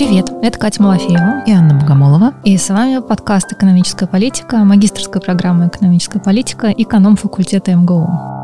Привет, это Катя Малафеева и Анна Богомолова. И с вами подкаст «Экономическая политика», магистрская программа «Экономическая политика», эконом-факультета МГУ.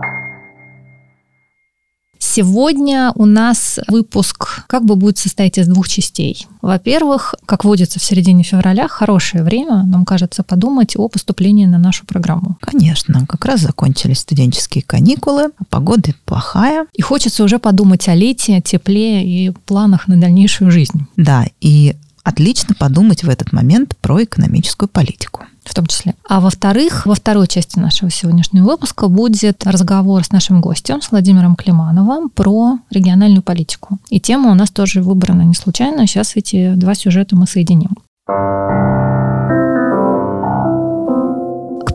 Сегодня у нас выпуск как бы будет состоять из двух частей. Во-первых, как водится в середине февраля, хорошее время, нам кажется, подумать о поступлении на нашу программу. Конечно, как раз закончились студенческие каникулы, а погода плохая. И хочется уже подумать о лете, тепле и планах на дальнейшую жизнь. Да, и отлично подумать в этот момент про экономическую политику в том числе. А во-вторых, во второй части нашего сегодняшнего выпуска будет разговор с нашим гостем, с Владимиром Климановым, про региональную политику. И тема у нас тоже выбрана не случайно. Сейчас эти два сюжета мы соединим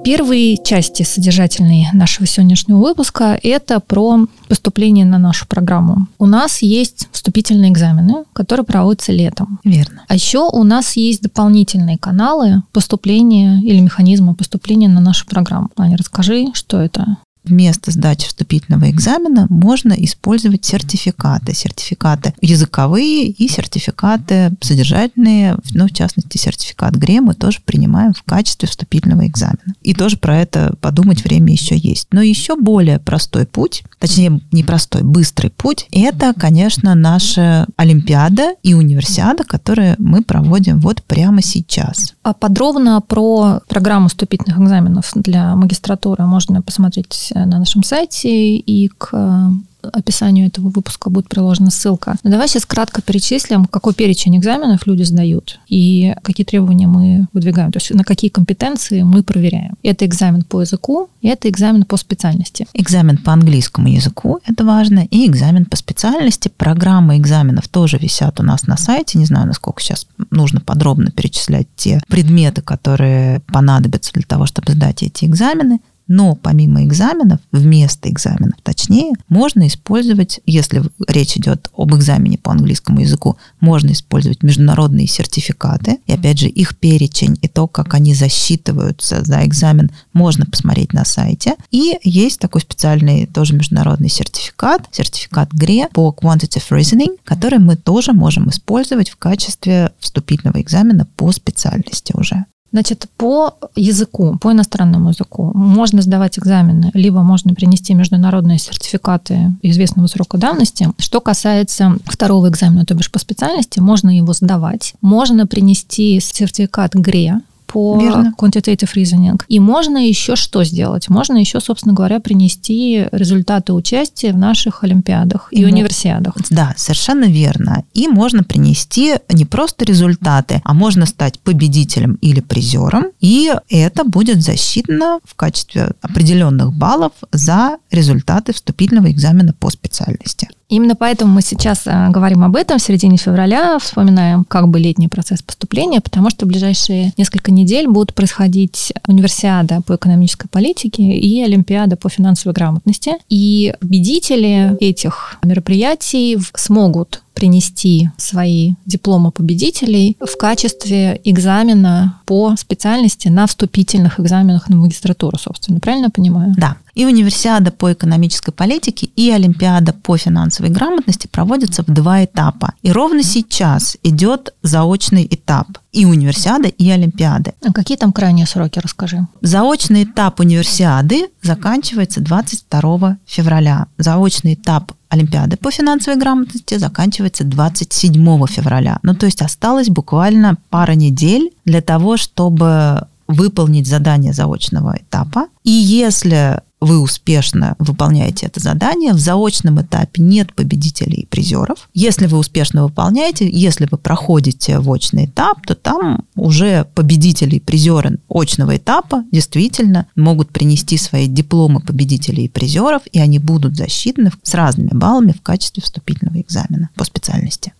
первой части содержательной нашего сегодняшнего выпуска это про поступление на нашу программу. У нас есть вступительные экзамены, которые проводятся летом. Верно. А еще у нас есть дополнительные каналы поступления или механизмы поступления на нашу программу. Аня, расскажи, что это? Вместо сдачи вступительного экзамена можно использовать сертификаты. Сертификаты языковые и сертификаты содержательные. Ну, в частности, сертификат ГРЕ мы тоже принимаем в качестве вступительного экзамена. И тоже про это подумать время еще есть. Но еще более простой путь, точнее, не простой, быстрый путь, это, конечно, наша Олимпиада и универсиада, которые мы проводим вот прямо сейчас. А подробно про программу вступительных экзаменов для магистратуры можно посмотреть Э, на нашем сайте, и к э, описанию этого выпуска будет приложена ссылка. Но давай сейчас кратко перечислим, какой перечень экзаменов люди сдают и какие требования мы выдвигаем, то есть на какие компетенции мы проверяем. Это экзамен по языку, и это экзамен по специальности. Экзамен по английскому языку, это важно, и экзамен по специальности. Программы экзаменов тоже висят у нас на сайте. Не знаю, насколько сейчас нужно подробно перечислять те предметы, которые понадобятся для того, чтобы сдать эти экзамены. Но помимо экзаменов, вместо экзаменов точнее, можно использовать, если речь идет об экзамене по английскому языку, можно использовать международные сертификаты. И опять же, их перечень и то, как они засчитываются за экзамен, можно посмотреть на сайте. И есть такой специальный тоже международный сертификат, сертификат ГРЕ по Quantitative Reasoning, который мы тоже можем использовать в качестве вступительного экзамена по специальности уже. Значит, по языку, по иностранному языку можно сдавать экзамены, либо можно принести международные сертификаты известного срока давности. Что касается второго экзамена, то бишь по специальности, можно его сдавать. Можно принести сертификат ГРЕ, по Верно. quantitative reasoning. И можно еще что сделать? Можно еще, собственно говоря, принести результаты участия в наших олимпиадах и, и универсиадах. Да, совершенно верно. И можно принести не просто результаты, а можно стать победителем или призером. И это будет засчитано в качестве определенных баллов за результаты вступительного экзамена по специальности. Именно поэтому мы сейчас э, говорим об этом в середине февраля, вспоминаем как бы летний процесс поступления, потому что в ближайшие несколько недель будут происходить универсиада по экономической политике и олимпиада по финансовой грамотности. И победители этих мероприятий смогут принести свои дипломы победителей в качестве экзамена по специальности на вступительных экзаменах на магистратуру, собственно. Правильно я понимаю? Да. И универсиада по экономической политике, и олимпиада по финансовой грамотности проводятся в два этапа. И ровно сейчас идет заочный этап и универсиада, и олимпиады. А какие там крайние сроки, расскажи. Заочный этап универсиады заканчивается 22 февраля. Заочный этап Олимпиады по финансовой грамотности заканчивается 27 февраля. Ну, то есть осталось буквально пара недель для того, чтобы выполнить задание заочного этапа. И если вы успешно выполняете это задание, в заочном этапе нет победителей и призеров. Если вы успешно выполняете, если вы проходите в очный этап, то там уже победители и призеры очного этапа действительно могут принести свои дипломы победителей и призеров, и они будут засчитаны с разными баллами в качестве вступительного экзамена по специальности.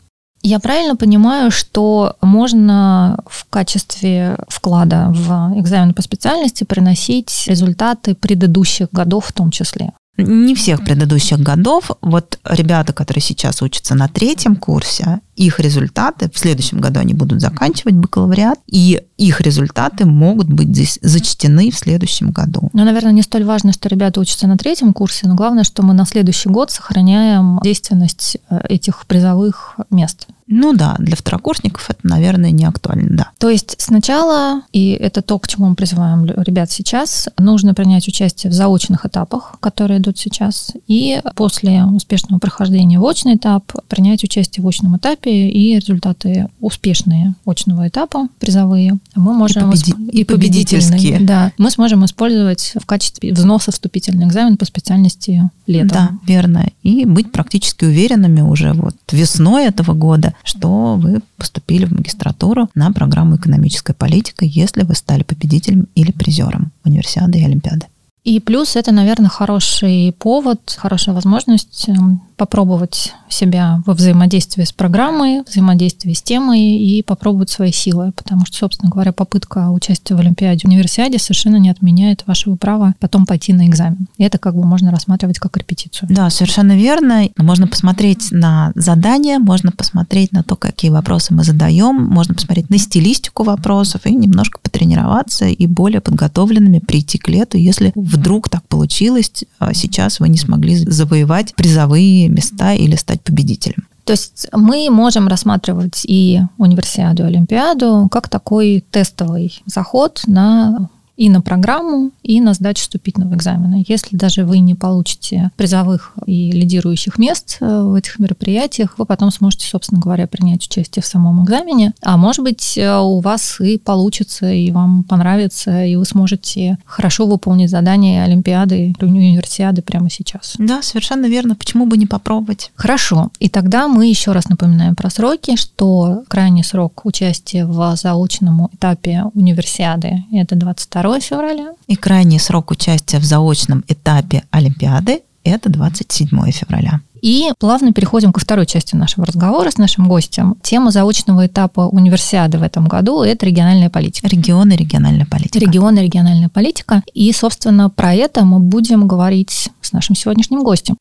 Я правильно понимаю, что можно в качестве вклада в экзамен по специальности приносить результаты предыдущих годов в том числе? Не всех предыдущих годов. Вот ребята, которые сейчас учатся на третьем курсе, их результаты, в следующем году они будут заканчивать бакалавриат, и их результаты могут быть здесь зачтены в следующем году. Ну, наверное, не столь важно, что ребята учатся на третьем курсе, но главное, что мы на следующий год сохраняем действенность э, этих призовых мест. Ну да, для второкурсников это, наверное, не актуально, да. То есть сначала, и это то, к чему мы призываем ребят сейчас, нужно принять участие в заочных этапах, которые идут сейчас, и после успешного прохождения в очный этап принять участие в очном этапе, и результаты успешные очного этапа, призовые, мы можем... И, победи... и победительские. Да, мы сможем использовать в качестве взноса вступительный экзамен по специальности летом. Да, верно. И быть практически уверенными уже вот весной этого года, что вы поступили в магистратуру на программу «Экономическая политика», если вы стали победителем или призером универсиады и олимпиады. И плюс это, наверное, хороший повод, хорошая возможность эм, попробовать себя во взаимодействии с программой, взаимодействии с темой и попробовать свои силы, потому что, собственно говоря, попытка участия в Олимпиаде, универсиаде совершенно не отменяет вашего права потом пойти на экзамен. И это как бы можно рассматривать как репетицию. Да, совершенно верно. Можно посмотреть на задания, можно посмотреть на то, какие вопросы мы задаем, можно посмотреть на стилистику вопросов и немножко потренироваться и более подготовленными прийти к лету, если вдруг так получилось, а сейчас вы не смогли завоевать призовые места или стать победителем. То есть мы можем рассматривать и универсиаду, и олимпиаду как такой тестовый заход на и на программу, и на сдачу вступительного экзамена. Если даже вы не получите призовых и лидирующих мест э, в этих мероприятиях, вы потом сможете, собственно говоря, принять участие в самом экзамене. А может быть, э, у вас и получится, и вам понравится, и вы сможете хорошо выполнить задание Олимпиады или универсиады прямо сейчас. Да, совершенно верно. Почему бы не попробовать? Хорошо. И тогда мы еще раз напоминаем про сроки, что крайний срок участия в заочном этапе универсиады – это 22 февраля. И крайний срок участия в заочном этапе Олимпиады – это 27 февраля. И плавно переходим ко второй части нашего разговора с нашим гостем. Тема заочного этапа универсиады в этом году – это региональная политика. Регионы, региональная политика. Регионы, региональная политика. И, собственно, про это мы будем говорить с нашим сегодняшним гостем.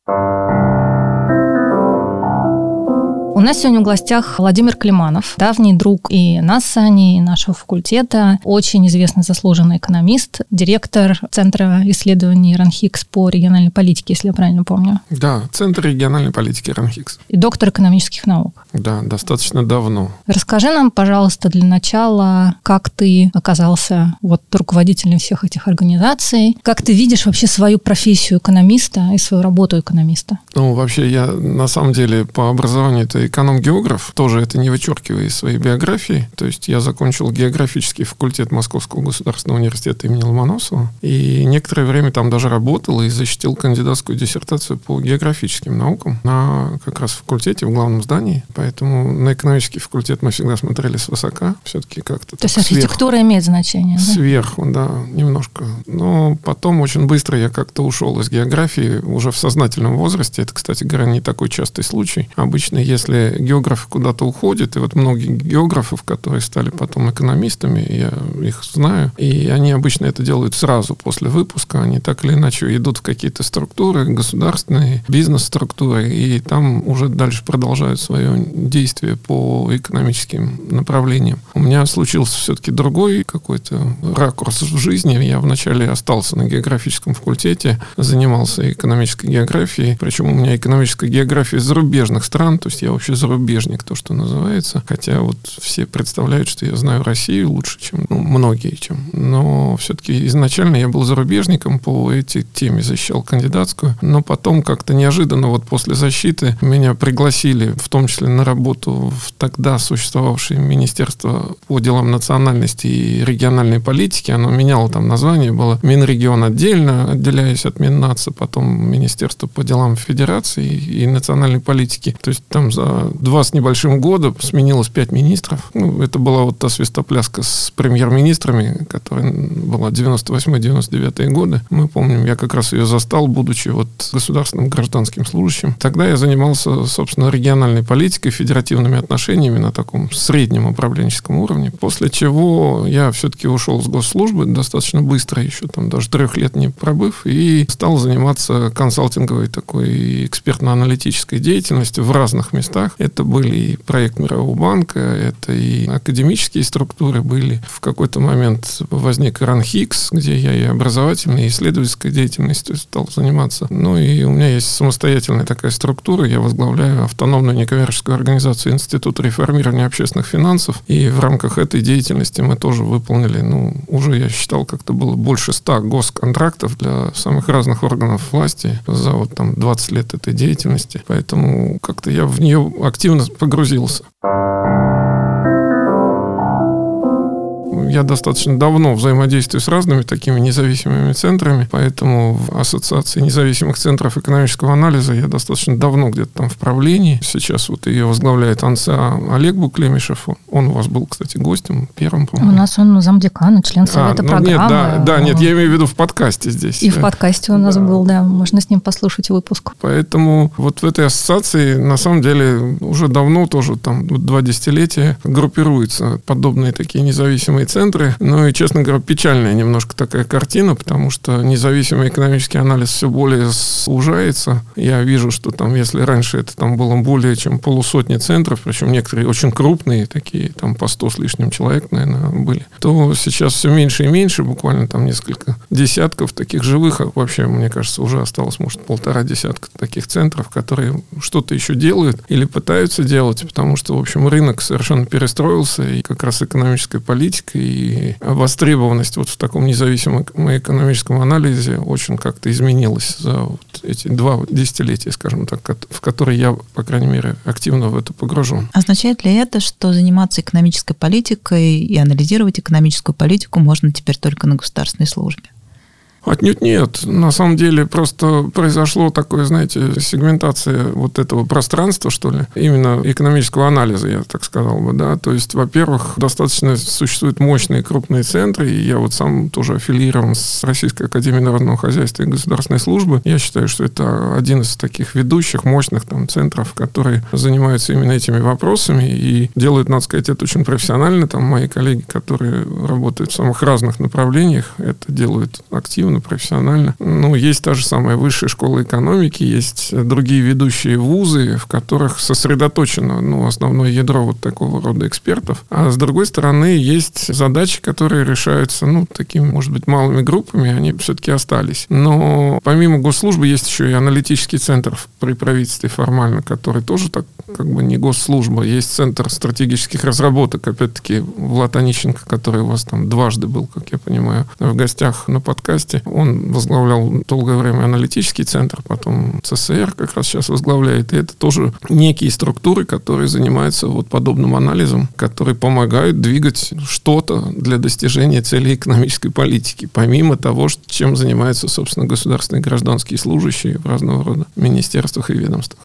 У нас сегодня в гостях Владимир Климанов, давний друг и нас с Аней, и нашего факультета, очень известный заслуженный экономист, директор Центра исследований РАНХИКС по региональной политике, если я правильно помню. Да, Центр региональной политики РАНХИКС. И доктор экономических наук. Да, достаточно давно. Расскажи нам, пожалуйста, для начала, как ты оказался вот руководителем всех этих организаций, как ты видишь вообще свою профессию экономиста и свою работу экономиста? Ну, вообще, я на самом деле по образованию это эконом-географ, тоже это не вычеркивая из своей биографии. То есть я закончил географический факультет Московского государственного университета имени Ломоносова. И некоторое время там даже работал и защитил кандидатскую диссертацию по географическим наукам на как раз факультете в главном здании. Поэтому на экономический факультет мы всегда смотрели свысока. Все-таки как-то То есть архитектура сверху. имеет значение, да? Сверху, да, немножко. Но потом очень быстро я как-то ушел из географии уже в сознательном возрасте. Это, кстати говоря, не такой частый случай. Обычно, если географы куда-то уходят, и вот многие географов, которые стали потом экономистами, я их знаю, и они обычно это делают сразу после выпуска, они так или иначе идут в какие-то структуры, государственные, бизнес-структуры, и там уже дальше продолжают свое действие по экономическим направлениям. У меня случился все-таки другой какой-то ракурс в жизни. Я вначале остался на географическом факультете, занимался экономической географией, причем у меня экономическая география зарубежных стран, то есть я вообще зарубежник, то, что называется. Хотя вот все представляют, что я знаю Россию лучше, чем ну, многие, чем. Но все-таки изначально я был зарубежником по этой теме, защищал кандидатскую. Но потом как-то неожиданно вот после защиты меня пригласили, в том числе на работу в тогда существовавшее Министерство по делам национальности и региональной политики. Оно меняло там название, было Минрегион отдельно, отделяясь от Миннаца, потом Министерство по делам Федерации и национальной политики. То есть там за два с небольшим года сменилось пять министров. Ну, это была вот та свистопляска с премьер-министрами, которая была 98-99 годы. Мы помним, я как раз ее застал, будучи вот государственным гражданским служащим. Тогда я занимался, собственно, региональной политикой, федеративными отношениями на таком среднем управленческом уровне. После чего я все-таки ушел с госслужбы достаточно быстро, еще там даже трех лет не пробыв, и стал заниматься консалтинговой такой экспертно-аналитической деятельностью в разных местах областях. Это были и проект Мирового банка, это и академические структуры были. В какой-то момент возник РАНХИКС, где я и образовательной, и исследовательской деятельностью стал заниматься. Ну и у меня есть самостоятельная такая структура. Я возглавляю автономную некоммерческую организацию Институт реформирования общественных финансов. И в рамках этой деятельности мы тоже выполнили, ну, уже я считал, как-то было больше ста госконтрактов для самых разных органов власти за вот там 20 лет этой деятельности. Поэтому как-то я в нее активно погрузился. Я достаточно давно взаимодействую с разными такими независимыми центрами, поэтому в Ассоциации независимых центров экономического анализа я достаточно давно где-то там в правлении. Сейчас вот ее возглавляет АНСА Олег Буклемишев. Он у вас был, кстати, гостем первым, по-моему. У нас он замдекана, член а, совета а, ну, программы. Нет, да, да, нет, я имею в виду в подкасте здесь. И в подкасте у нас да. был, да, можно с ним послушать выпуск. Поэтому вот в этой ассоциации на самом деле уже давно тоже там два десятилетия группируются подобные такие независимые центры, центры. Ну и, честно говоря, печальная немножко такая картина, потому что независимый экономический анализ все более сужается. Я вижу, что там, если раньше это там было более чем полусотни центров, причем некоторые очень крупные, такие там по 100 с лишним человек, наверное, были, то сейчас все меньше и меньше, буквально там несколько десятков таких живых, а вообще, мне кажется, уже осталось, может, полтора десятка таких центров, которые что-то еще делают или пытаются делать, потому что, в общем, рынок совершенно перестроился, и как раз экономическая политика и и востребованность вот в таком независимом экономическом анализе очень как-то изменилась за вот эти два десятилетия, скажем так, в которые я, по крайней мере, активно в это погружен. Означает ли это, что заниматься экономической политикой и анализировать экономическую политику можно теперь только на государственной службе? Отнюдь нет. На самом деле просто произошло такое, знаете, сегментация вот этого пространства, что ли, именно экономического анализа, я так сказал бы, да. То есть, во-первых, достаточно существуют мощные крупные центры, и я вот сам тоже аффилирован с Российской Академией Народного Хозяйства и Государственной Службы. Я считаю, что это один из таких ведущих, мощных там центров, которые занимаются именно этими вопросами и делают, надо сказать, это очень профессионально. Там мои коллеги, которые работают в самых разных направлениях, это делают активно активно, профессионально. Ну, есть та же самая высшая школа экономики, есть другие ведущие вузы, в которых сосредоточено ну, основное ядро вот такого рода экспертов. А с другой стороны, есть задачи, которые решаются, ну, такими, может быть, малыми группами, они все-таки остались. Но помимо госслужбы есть еще и аналитический центр при правительстве формально, который тоже так как бы не госслужба. Есть центр стратегических разработок, опять-таки, Влад Онищенко, который у вас там дважды был, как я понимаю, в гостях на подкасте. Он возглавлял долгое время аналитический центр, потом ЦСР как раз сейчас возглавляет. И это тоже некие структуры, которые занимаются вот подобным анализом, которые помогают двигать что-то для достижения целей экономической политики, помимо того, чем занимаются, собственно, государственные гражданские служащие в разного рода министерствах и ведомствах.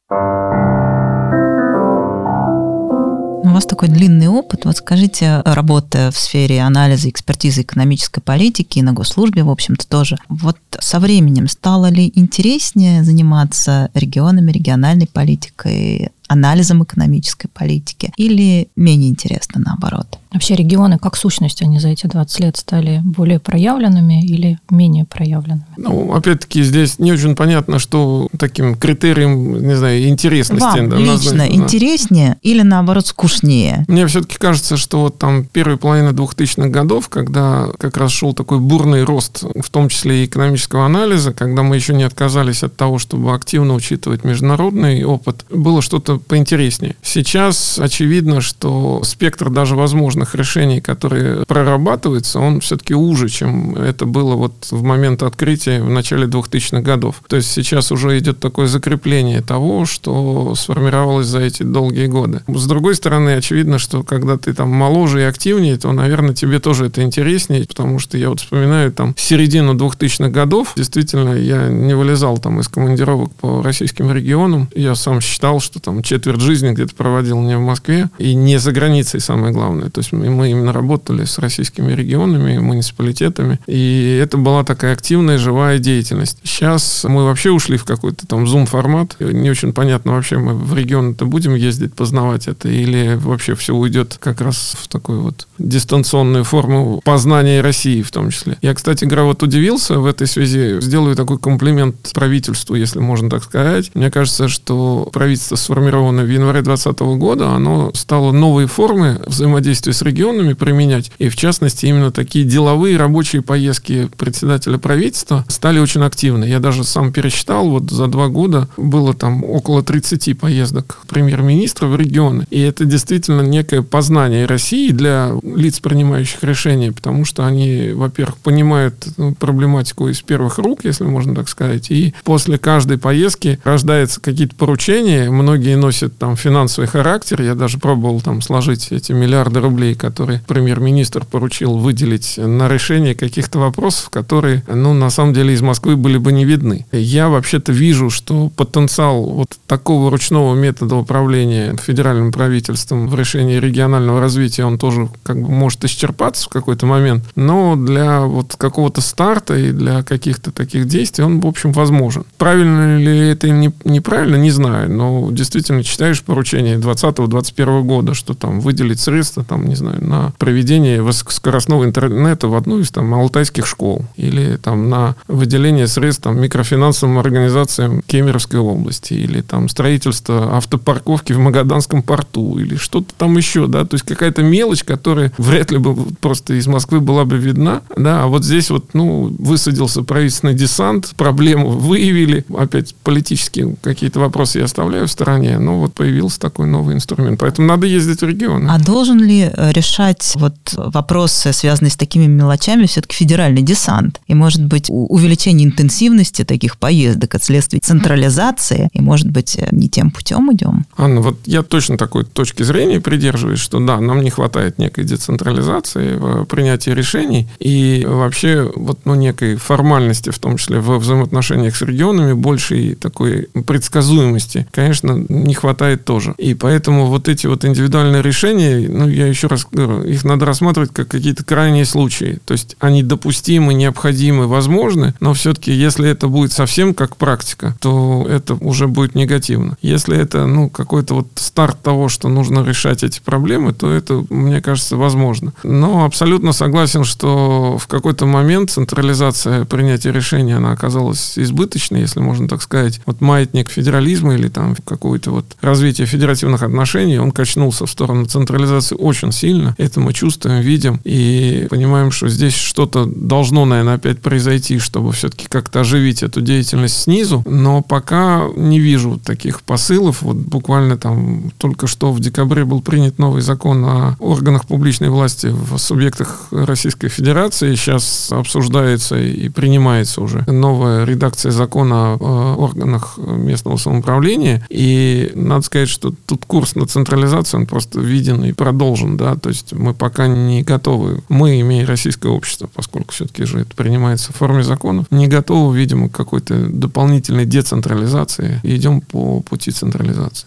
У вас такой длинный опыт. Вот скажите, работая в сфере анализа, экспертизы экономической политики и на госслужбе, в общем-то, тоже. Вот со временем стало ли интереснее заниматься регионами, региональной политикой, анализом экономической политики или менее интересно наоборот? Вообще регионы как сущность, они за эти 20 лет стали более проявленными или менее проявленными? Ну, опять-таки, здесь не очень понятно, что таким критерием, не знаю, интересности. Вам да, лично назвать, интереснее да. или, наоборот, скучнее? Мне все-таки кажется, что вот там первая половина 2000-х годов, когда как раз шел такой бурный рост, в том числе и экономического анализа, когда мы еще не отказались от того, чтобы активно учитывать международный опыт, было что-то поинтереснее. Сейчас очевидно, что спектр даже возможных решений, которые прорабатываются, он все-таки уже, чем это было вот в момент открытия в начале 2000-х годов. То есть сейчас уже идет такое закрепление того, что сформировалось за эти долгие годы. С другой стороны, очевидно, что когда ты там моложе и активнее, то, наверное, тебе тоже это интереснее, потому что я вот вспоминаю там середину 2000-х годов, действительно, я не вылезал там из командировок по российским регионам. Я сам считал, что там четверть жизни где-то проводил не в Москве и не за границей, самое главное. То есть мы именно работали с российскими регионами, муниципалитетами, и это была такая активная, живая деятельность. Сейчас мы вообще ушли в какой-то там зум-формат, не очень понятно вообще мы в регион-то будем ездить, познавать это, или вообще все уйдет как раз в такую вот дистанционную форму познания России в том числе. Я, кстати говоря, вот удивился в этой связи, сделаю такой комплимент правительству, если можно так сказать. Мне кажется, что правительство сформировано в январе 2020 года, оно стало новые формы взаимодействия с регионами применять, и в частности именно такие деловые рабочие поездки председателя правительства стали очень активны. Я даже сам пересчитал, вот за два года было там около 30 поездок премьер-министра в регионы, и это действительно некое познание России для лиц, принимающих решения, потому что они, во-первых, понимают ну, проблематику из первых рук, если можно так сказать, и после каждой поездки рождаются какие-то поручения, многие носят там финансовый характер, я даже пробовал там сложить эти миллиарды рублей, которые премьер-министр поручил выделить на решение каких-то вопросов, которые, ну, на самом деле из Москвы были бы не видны. Я вообще-то вижу, что потенциал вот такого ручного метода управления федеральным правительством в решении регионального развития, он тоже как бы может исчерпаться в какой-то момент, но для вот какого-то старта и для каких-то таких действий он, в общем, возможен. Правильно ли это не, неправильно, не знаю, но действительно читаешь поручение 2020-2021 года, что там выделить средства, там, не знаю, на проведение высокоскоростного интернета в одну из там алтайских школ или там на выделение средств там, микрофинансовым организациям Кемеровской области или там строительство автопарковки в Магаданском порту или что-то там еще, да, то есть какая-то мелочь, которая вряд ли бы просто из Москвы была бы видна, да, а вот здесь вот, ну, высадился правительственный десант, проблему выявили, опять политические какие-то вопросы я оставляю в стороне, но вот появился такой новый инструмент, поэтому надо ездить в регионы. А должен ли э, решать вот вопросы, связанные с такими мелочами, все-таки федеральный десант? И, может быть, увеличение интенсивности таких поездок от следствия централизации, и, может быть, э, не тем путем идем? Анна, вот я точно такой точки зрения придерживаюсь, что да, нам не хватает некой децентрализации в принятии решений и вообще вот ну, некой формальности, в том числе во взаимоотношениях с регионами, большей такой предсказуемости, конечно, не хватает тоже. И поэтому вот эти вот индивидуальные решения, ну, я еще раз говорю, их надо рассматривать как какие-то крайние случаи. То есть они допустимы, необходимы, возможны, но все-таки если это будет совсем как практика, то это уже будет негативно. Если это, ну, какой-то вот старт того, что нужно решать эти проблемы, то это, мне кажется, возможно. Но абсолютно согласен, что в какой-то момент централизация принятия решений, она оказалась избыточной, если можно так сказать. Вот маятник федерализма или там какое-то вот развитие федеративных отношений, он качнулся в сторону централизации очень сильно. Это мы чувствуем, видим и понимаем, что здесь что-то должно, наверное, опять произойти, чтобы все-таки как-то оживить эту деятельность снизу. Но пока не вижу таких посылов. Вот буквально там только что в декабре был принят новый закон о органах публичной власти в субъектах Российской Федерации. Сейчас обсуждается и принимается уже новая редакция закона о органах местного самоуправления. И надо сказать, что тут курс на централизацию, он просто виден и продолжен. Да? То есть мы пока не готовы, мы, имея российское общество, поскольку все-таки же это принимается в форме законов, не готовы, видимо, к какой-то дополнительной децентрализации идем по пути централизации.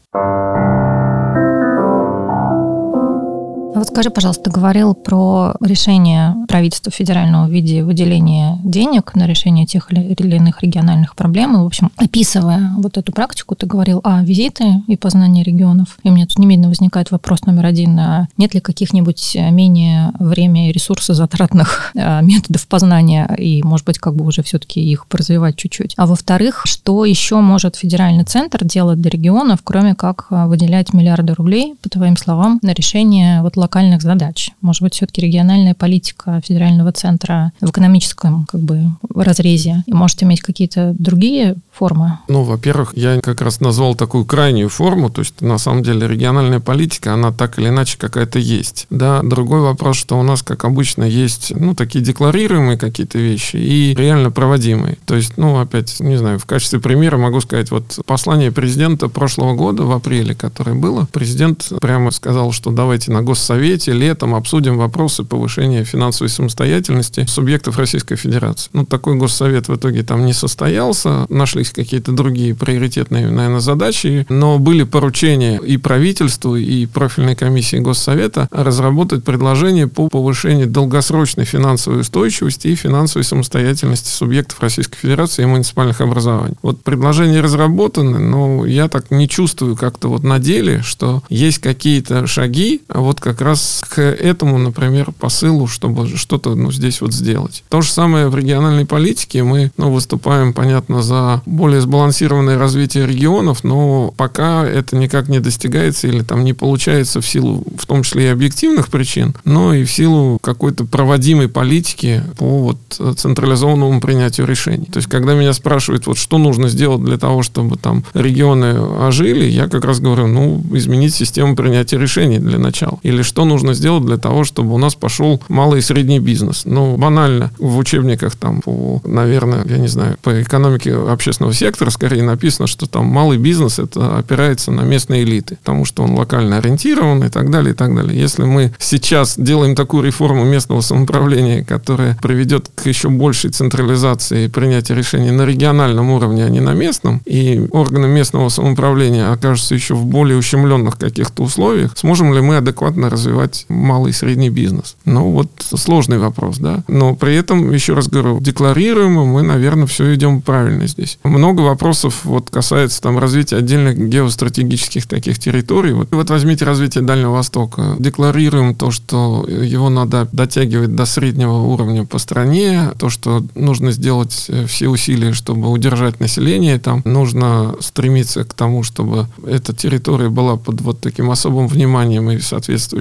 Вот скажи, пожалуйста, ты говорил про решение правительства федерального в виде выделения денег на решение тех или иных региональных проблем. И, в общем, описывая вот эту практику, ты говорил о визиты и познании регионов. И у меня тут немедленно возникает вопрос номер один. А нет ли каких-нибудь менее время и ресурсы затратных а, методов познания и, может быть, как бы уже все-таки их развивать чуть-чуть? А во-вторых, что еще может федеральный центр делать для регионов, кроме как а, выделять миллиарды рублей, по твоим словам, на решение вот локальных задач. Может быть, все-таки региональная политика федерального центра в экономическом как бы разрезе может иметь какие-то другие формы? Ну, во-первых, я как раз назвал такую крайнюю форму, то есть на самом деле региональная политика, она так или иначе какая-то есть. Да, другой вопрос, что у нас, как обычно, есть, ну, такие декларируемые какие-то вещи и реально проводимые. То есть, ну, опять, не знаю, в качестве примера могу сказать, вот послание президента прошлого года в апреле, которое было, президент прямо сказал, что давайте на гос госсовете летом обсудим вопросы повышения финансовой самостоятельности субъектов Российской Федерации. Ну, такой госсовет в итоге там не состоялся, нашлись какие-то другие приоритетные, наверное, задачи, но были поручения и правительству, и профильной комиссии Госсовета разработать предложение по повышению долгосрочной финансовой устойчивости и финансовой самостоятельности субъектов Российской Федерации и муниципальных образований. Вот предложения разработаны, но я так не чувствую как-то вот на деле, что есть какие-то шаги, а вот как раз к этому, например, посылу, чтобы что-то ну, здесь вот сделать. То же самое в региональной политике. Мы ну, выступаем, понятно, за более сбалансированное развитие регионов, но пока это никак не достигается или там не получается в силу, в том числе и объективных причин, но и в силу какой-то проводимой политики по вот централизованному принятию решений. То есть, когда меня спрашивают, вот что нужно сделать для того, чтобы там регионы ожили, я как раз говорю, ну, изменить систему принятия решений для начала. Или что нужно сделать для того, чтобы у нас пошел малый и средний бизнес. Ну, банально, в учебниках там по, наверное, я не знаю, по экономике общественного сектора скорее написано, что там малый бизнес это опирается на местные элиты, потому что он локально ориентирован и так далее, и так далее. Если мы сейчас делаем такую реформу местного самоуправления, которая приведет к еще большей централизации принятия решений на региональном уровне, а не на местном, и органы местного самоуправления окажутся еще в более ущемленных каких-то условиях, сможем ли мы адекватно развивать малый и средний бизнес? Ну, вот сложный вопрос, да. Но при этом, еще раз говорю, декларируем, мы, наверное, все идем правильно здесь. Много вопросов вот касается там развития отдельных геостратегических таких территорий. Вот, вот возьмите развитие Дальнего Востока. Декларируем то, что его надо дотягивать до среднего уровня по стране, то, что нужно сделать э, все усилия, чтобы удержать население там, нужно стремиться к тому, чтобы эта территория была под вот таким особым вниманием и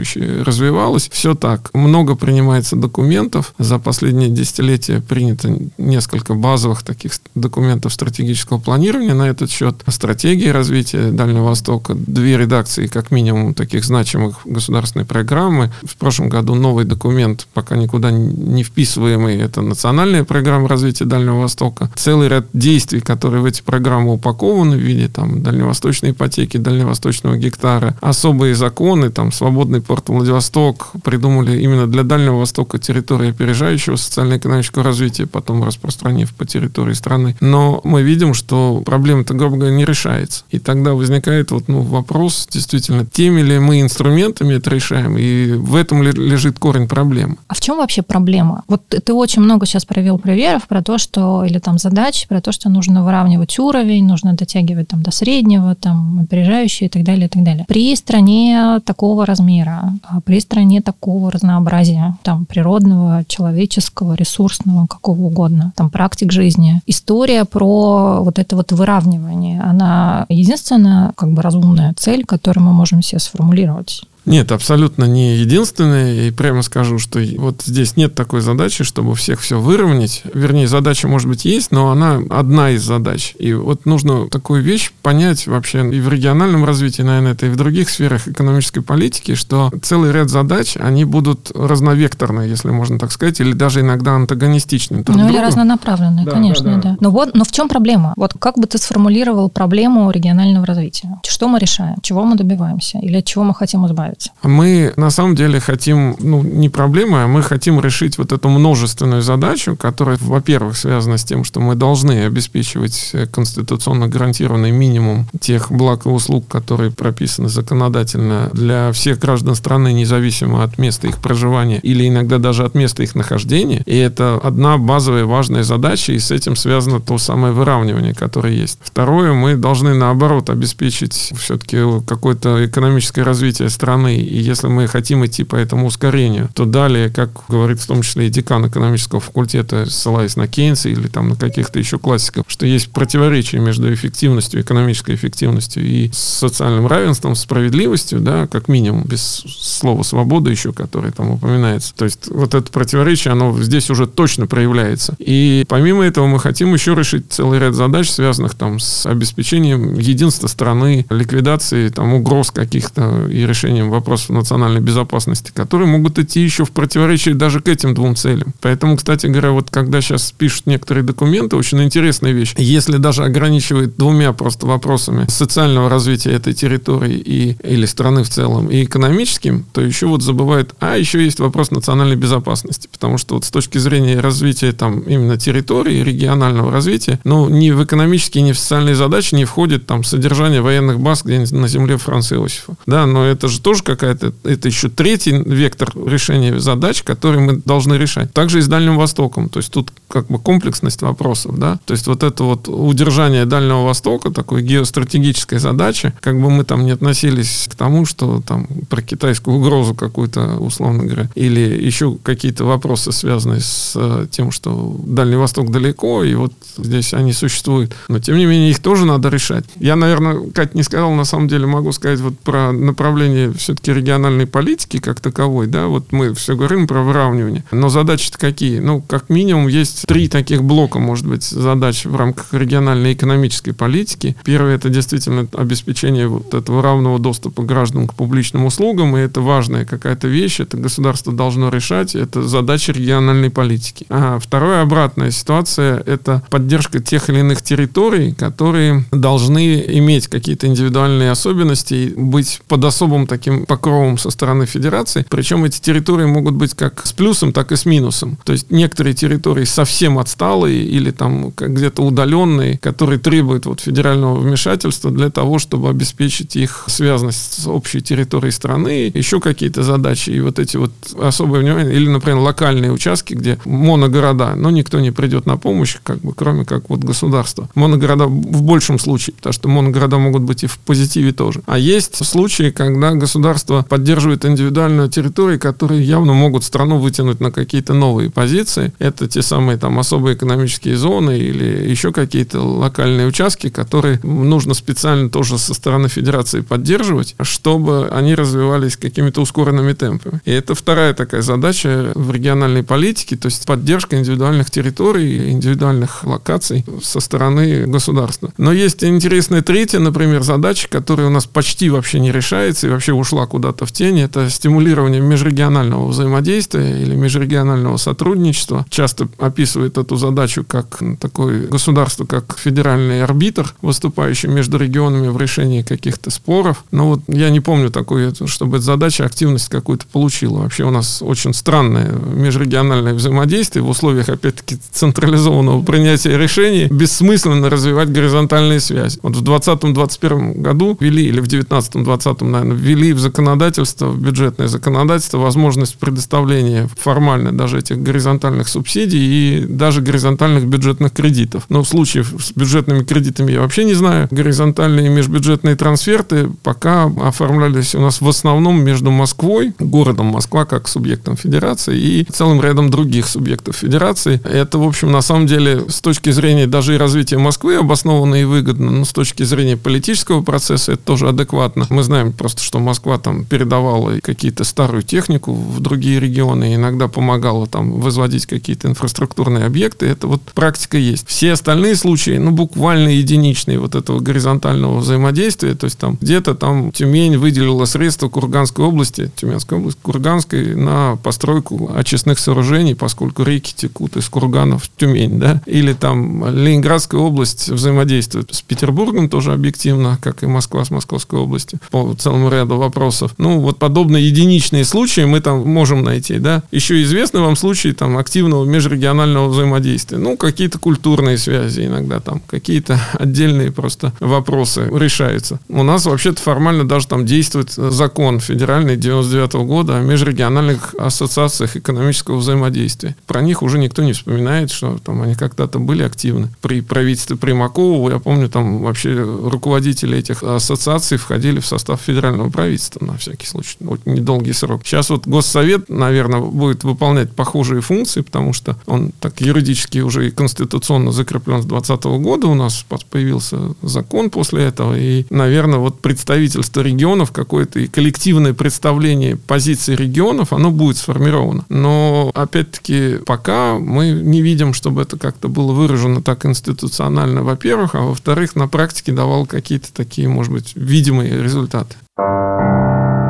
соответствующе развивалась. Все так. Много принимается документов. За последние десятилетия принято несколько базовых таких документов стратегического планирования на этот счет. Стратегии развития Дальнего Востока. Две редакции, как минимум, таких значимых государственной программы. В прошлом году новый документ, пока никуда не вписываемый, это национальная программа развития Дальнего Востока. Целый ряд действий, которые в эти программы упакованы в виде там дальневосточной ипотеки, дальневосточного гектара. Особые законы, там свободный порт Владивосток придумали именно для Дальнего Востока территории опережающего социально-экономического развития, потом распространив по территории страны. Но мы видим, что проблема-то, грубо говоря, не решается. И тогда возникает вот, ну, вопрос, действительно, теми ли мы инструментами это решаем, и в этом ли лежит корень проблемы. А в чем вообще проблема? Вот ты очень много сейчас провел примеров про то, что, или там задач, про то, что нужно выравнивать уровень, нужно дотягивать там до среднего, там, опережающее и так далее, и так далее. При стране такого размера, а при стране такого разнообразия, там, природного, человеческого, ресурсного, какого угодно, там, практик жизни, история про вот это вот выравнивание, она единственная, как бы, разумная цель, которую мы можем себе сформулировать. Нет, абсолютно не единственное. И прямо скажу, что вот здесь нет такой задачи, чтобы всех все выровнять. Вернее, задача, может быть, есть, но она одна из задач. И вот нужно такую вещь понять вообще и в региональном развитии, наверное, это и в других сферах экономической политики, что целый ряд задач, они будут разновекторные, если можно так сказать, или даже иногда антагонистичны. Друг ну, другу. или разнонаправленные, да, конечно, да, да. да. Но вот, но в чем проблема? Вот как бы ты сформулировал проблему регионального развития? Что мы решаем? Чего мы добиваемся? Или от чего мы хотим избавиться? Нравится. Мы на самом деле хотим, ну, не проблемы, а мы хотим решить вот эту множественную задачу, которая, во-первых, связана с тем, что мы должны обеспечивать конституционно гарантированный минимум тех благ и услуг, которые прописаны законодательно для всех граждан страны, независимо от места их проживания или иногда даже от места их нахождения. И это одна базовая важная задача, и с этим связано то самое выравнивание, которое есть. Второе, мы должны, наоборот, обеспечить все-таки какое-то экономическое развитие страны страны, и если мы хотим идти по этому ускорению, то далее, как говорит в том числе и декан экономического факультета, ссылаясь на Кейнса или там на каких-то еще классиков, что есть противоречие между эффективностью, экономической эффективностью и социальным равенством, справедливостью, да, как минимум, без слова свобода еще, которое там упоминается. То есть вот это противоречие, оно здесь уже точно проявляется. И помимо этого мы хотим еще решить целый ряд задач, связанных там с обеспечением единства страны, ликвидацией там угроз каких-то и решением вопросов национальной безопасности, которые могут идти еще в противоречие даже к этим двум целям. Поэтому, кстати говоря, вот когда сейчас пишут некоторые документы, очень интересная вещь. Если даже ограничивает двумя просто вопросами социального развития этой территории и, или страны в целом и экономическим, то еще вот забывают, а еще есть вопрос национальной безопасности, потому что вот с точки зрения развития там именно территории, регионального развития, ну, ни в экономические, ни в социальные задачи не входит там содержание военных баз где-нибудь на земле Франца Иосифа. Да, но это же тоже какая-то, это еще третий вектор решения задач, которые мы должны решать. Также и с Дальним Востоком. То есть тут как бы комплексность вопросов, да. То есть вот это вот удержание Дальнего Востока, такой геостратегической задачи, как бы мы там не относились к тому, что там про китайскую угрозу какую-то, условно говоря, или еще какие-то вопросы, связанные с э, тем, что Дальний Восток далеко, и вот здесь они существуют. Но, тем не менее, их тоже надо решать. Я, наверное, Кать не сказал, на самом деле могу сказать вот про направление все-таки региональной политики как таковой, да, вот мы все говорим про выравнивание. Но задачи-то какие? Ну, как минимум, есть три таких блока, может быть, задач в рамках региональной экономической политики. Первое – это действительно обеспечение вот этого равного доступа граждан к публичным услугам, и это важная какая-то вещь, это государство должно решать, это задача региональной политики. А второе, обратная ситуация – это поддержка тех или иных территорий, которые должны иметь какие-то индивидуальные особенности и быть под особым таким покровом со стороны федерации. Причем эти территории могут быть как с плюсом, так и с минусом. То есть некоторые территории совсем отсталые или там где-то удаленные, которые требуют вот федерального вмешательства для того, чтобы обеспечить их связанность с общей территорией страны, еще какие-то задачи. И вот эти вот особое внимание, или, например, локальные участки, где моногорода, но никто не придет на помощь, как бы, кроме как вот государства. Моногорода в большем случае, потому что моногорода могут быть и в позитиве тоже. А есть случаи, когда государство поддерживает индивидуальную территорию, которые явно могут страну вытянуть на какие-то новые позиции. Это те самые там особые экономические зоны или еще какие-то локальные участки, которые нужно специально тоже со стороны федерации поддерживать, чтобы они развивались какими-то ускоренными темпами. И это вторая такая задача в региональной политике, то есть поддержка индивидуальных территорий, индивидуальных локаций со стороны государства. Но есть интересная третья, например, задача, которая у нас почти вообще не решается и вообще ушла куда-то в тень. Это стимулирование межрегионального взаимодействия или межрегионального сотрудничества. Часто описывает эту задачу как такое государство, как федеральный арбитр, выступающий между регионами в решении каких-то споров. Но вот я не помню такой, чтобы эта задача активность какую-то получила. Вообще у нас очень странное межрегиональное взаимодействие в условиях, опять-таки, централизованного принятия решений. Бессмысленно развивать горизонтальные связи. Вот в 2020-2021 году ввели, или в 2019-2020, наверное, ввели в законодательство, бюджетное законодательство возможность предоставления формально даже этих горизонтальных субсидий и даже горизонтальных бюджетных кредитов. Но в случае с бюджетными кредитами я вообще не знаю. Горизонтальные межбюджетные трансферты пока оформлялись у нас в основном между Москвой, городом Москва как субъектом федерации и целым рядом других субъектов федерации. Это, в общем, на самом деле, с точки зрения даже и развития Москвы обоснованно и выгодно, но с точки зрения политического процесса это тоже адекватно. Мы знаем просто, что Москва там передавала какие-то старую технику в другие регионы, иногда помогала там возводить какие-то инфраструктурные объекты. Это вот практика есть. Все остальные случаи, ну, буквально единичные вот этого горизонтального взаимодействия, то есть там где-то там Тюмень выделила средства Курганской области, Тюменской области, Курганской на постройку очистных сооружений, поскольку реки текут из Курганов в Тюмень, да, или там Ленинградская область взаимодействует с Петербургом тоже объективно, как и Москва с Московской областью по целому ряду вопросов. Ну, вот подобные единичные случаи мы там можем найти, да. Еще известны вам случаи там активного межрегионального взаимодействия. Ну, какие-то культурные связи иногда там, какие-то отдельные просто вопросы решаются. У нас вообще-то формально даже там действует закон федеральный 99 -го года о межрегиональных ассоциациях экономического взаимодействия. Про них уже никто не вспоминает, что там они когда-то были активны. При правительстве Примакова, я помню, там вообще руководители этих ассоциаций входили в состав федерального правительства, на всякий случай. Вот недолгий срок. Сейчас вот Госсовет, наверное, будет выполнять похожие функции, потому что он так юридически уже и конституционно закреплен с 2020 года. У нас появился закон после этого. И, наверное, вот представительство регионов, какое-то и коллективное представление позиции регионов, оно будет сформировано. Но, опять-таки, пока мы не видим, чтобы это как-то было выражено так институционально, во-первых, а во-вторых, на практике давал какие-то такие, может быть, видимые результаты. Música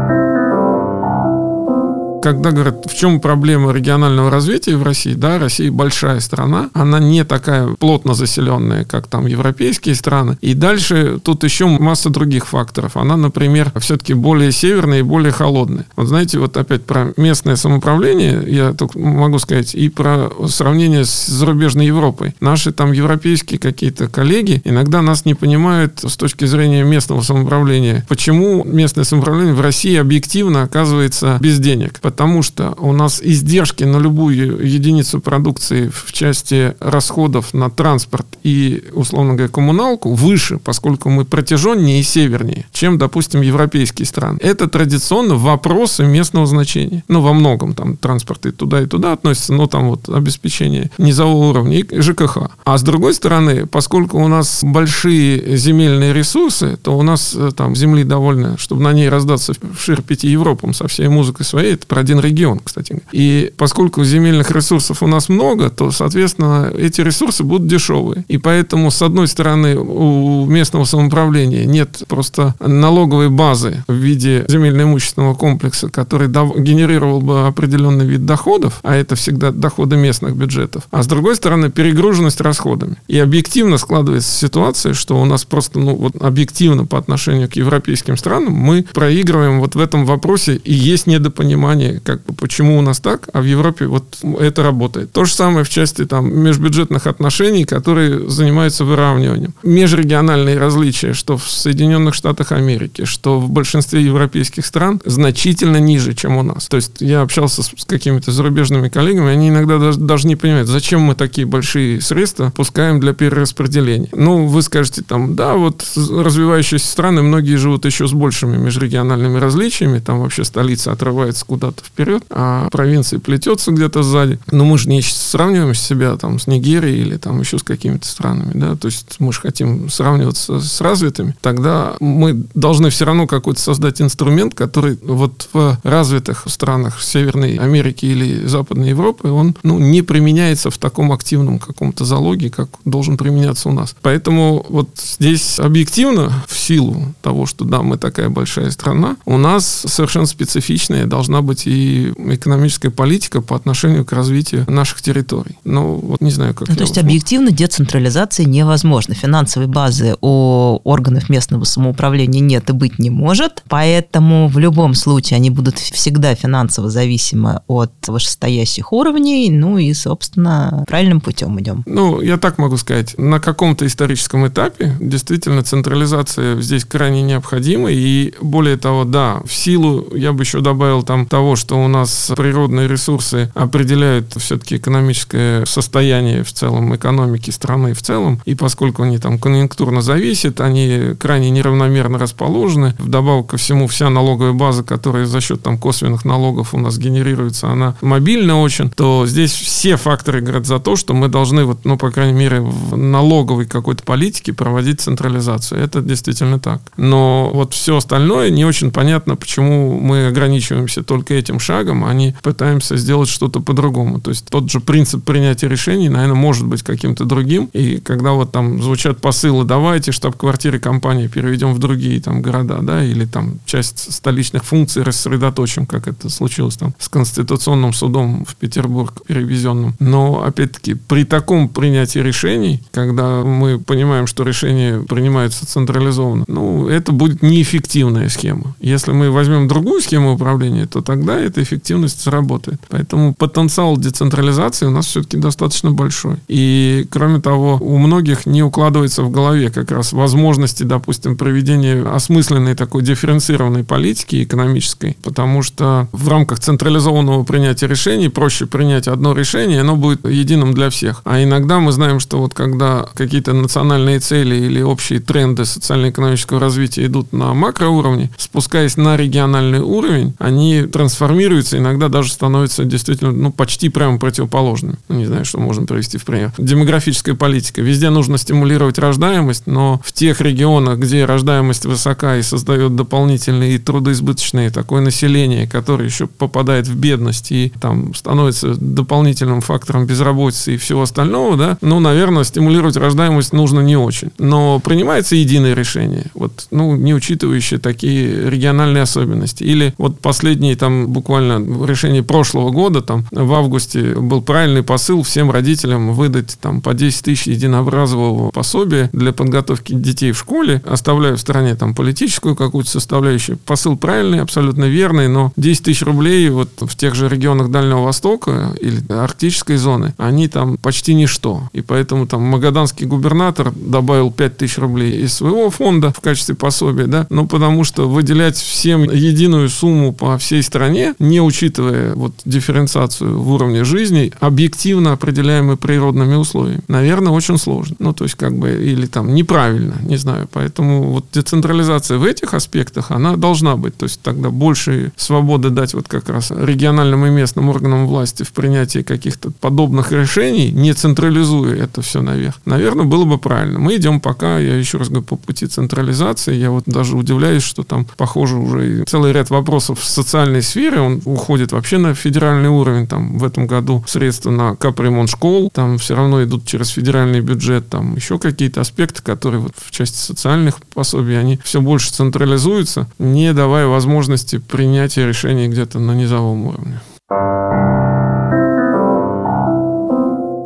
когда говорят, в чем проблема регионального развития в России, да, Россия большая страна, она не такая плотно заселенная, как там европейские страны. И дальше тут еще масса других факторов. Она, например, все-таки более северная и более холодная. Вот знаете, вот опять про местное самоуправление, я только могу сказать, и про сравнение с зарубежной Европой. Наши там европейские какие-то коллеги иногда нас не понимают с точки зрения местного самоуправления. Почему местное самоуправление в России объективно оказывается без денег? Потому что у нас издержки на любую единицу продукции в части расходов на транспорт и, условно говоря, коммуналку выше, поскольку мы протяженнее и севернее, чем, допустим, европейские страны. Это традиционно вопросы местного значения. Ну, во многом там транспорт и туда, и туда относится, но там вот обеспечение низового уровня и ЖКХ. А с другой стороны, поскольку у нас большие земельные ресурсы, то у нас э, там земли довольно, чтобы на ней раздаться в шир пяти Европам со всей музыкой своей, это один регион, кстати. И поскольку земельных ресурсов у нас много, то, соответственно, эти ресурсы будут дешевые. И поэтому, с одной стороны, у местного самоуправления нет просто налоговой базы в виде земельно-имущественного комплекса, который генерировал бы определенный вид доходов, а это всегда доходы местных бюджетов. А с другой стороны, перегруженность расходами. И объективно складывается ситуация, что у нас просто, ну, вот объективно по отношению к европейским странам мы проигрываем вот в этом вопросе, и есть недопонимание, как бы, почему у нас так, а в Европе вот это работает. То же самое в части там межбюджетных отношений, которые занимаются выравниванием. Межрегиональные различия, что в Соединенных Штатах Америки, что в большинстве европейских стран, значительно ниже, чем у нас. То есть я общался с какими-то зарубежными коллегами, они иногда даже, даже не понимают, зачем мы такие большие средства пускаем для перераспределения. Ну, вы скажете там, да, вот развивающиеся страны, многие живут еще с большими межрегиональными различиями, там вообще столица отрывается куда-то вперед, а провинция плетется где-то сзади. Но мы же не сравниваем себя там с Нигерией или там еще с какими-то странами, да, то есть мы же хотим сравниваться с развитыми, тогда мы должны все равно какой-то создать инструмент, который вот в развитых странах Северной Америки или Западной Европы, он ну, не применяется в таком активном каком-то залоге, как должен применяться у нас. Поэтому вот здесь объективно, в силу того, что да, мы такая большая страна, у нас совершенно специфичная должна быть и экономическая политика по отношению к развитию наших территорий. Ну, вот не знаю, как... Ну, то есть объективно децентрализация невозможна. Финансовой базы у органов местного самоуправления нет и быть не может, поэтому в любом случае они будут всегда финансово зависимы от вышестоящих уровней, ну и, собственно, правильным путем идем. Ну, я так могу сказать, на каком-то историческом этапе действительно централизация здесь крайне необходима, и более того, да, в силу, я бы еще добавил там того, что у нас природные ресурсы определяют все-таки экономическое состояние в целом экономики страны в целом, и поскольку они там конъюнктурно зависят, они крайне неравномерно расположены, вдобавок ко всему вся налоговая база, которая за счет там косвенных налогов у нас генерируется, она мобильна очень, то здесь все факторы говорят за то, что мы должны вот, ну, по крайней мере, в налоговой какой-то политике проводить централизацию. Это действительно так. Но вот все остальное не очень понятно, почему мы ограничиваемся только этим шагом, а не пытаемся сделать что-то по-другому. То есть тот же принцип принятия решений, наверное, может быть каким-то другим. И когда вот там звучат посылы, давайте штаб-квартиры компании переведем в другие там города, да, или там часть столичных функций рассредоточим, как это случилось там с Конституционным судом в Петербург перевезенным. Но, опять-таки, при таком принятии решений, когда мы понимаем, что решения принимаются централизованно, ну, это будет неэффективная схема. Если мы возьмем другую схему управления, то тогда эта эффективность сработает. Поэтому потенциал децентрализации у нас все-таки достаточно большой. И, кроме того, у многих не укладывается в голове как раз возможности, допустим, проведения осмысленной такой дифференцированной политики экономической, потому что в рамках централизованного принятия решений проще принять одно решение, оно будет единым для всех. А иногда мы знаем, что вот когда какие-то национальные цели или общие тренды социально-экономического развития идут на макроуровне, спускаясь на региональный уровень, они трансформируются, иногда даже становятся действительно ну, почти прямо противоположными. Ну, не знаю, что можно привести в пример. Демографическая политика. Везде нужно стимулировать рождаемость, но в тех регионах, где рождаемость высока и создает дополнительные и трудоизбыточные такое население, которое еще попадает в бедность и там становится дополнительным фактором безработицы и всего остального, да, ну, наверное, стимулировать рождаемость нужно не очень. Но принимается единое решение, вот, ну, не учитывающее такие региональные особенности. Или вот последние там буквально в решении прошлого года, там, в августе был правильный посыл всем родителям выдать там по 10 тысяч единообразового пособия для подготовки детей в школе, оставляю в стороне там политическую какую-то составляющую. Посыл правильный, абсолютно верный, но 10 тысяч рублей вот в тех же регионах Дальнего Востока или арктической зоны, они там почти ничто. И поэтому там магаданский губернатор добавил 5 тысяч рублей из своего фонда в качестве пособия, да, ну потому что выделять всем единую сумму по всей стране, не учитывая вот дифференциацию в уровне жизни, объективно определяемой природными условиями, наверное, очень сложно. Ну, то есть, как бы, или там неправильно, не знаю. Поэтому вот децентрализация в этих аспектах, она должна быть. То есть, тогда больше свободы дать вот как раз региональным и местным органам власти в принятии каких-то подобных решений, не централизуя это все наверх. Наверное, было бы правильно. Мы идем пока, я еще раз говорю, по пути централизации. Я вот даже удивляюсь, что там, похоже, уже целый ряд вопросов в социальной сфере, он уходит вообще на федеральный уровень. Там в этом году средства на капремонт школ, там все равно идут через федеральный бюджет, там еще какие-то аспекты, которые вот в части социальных пособий, они все больше централизуются, не давая возможности принятия решений где-то на низовом уровне.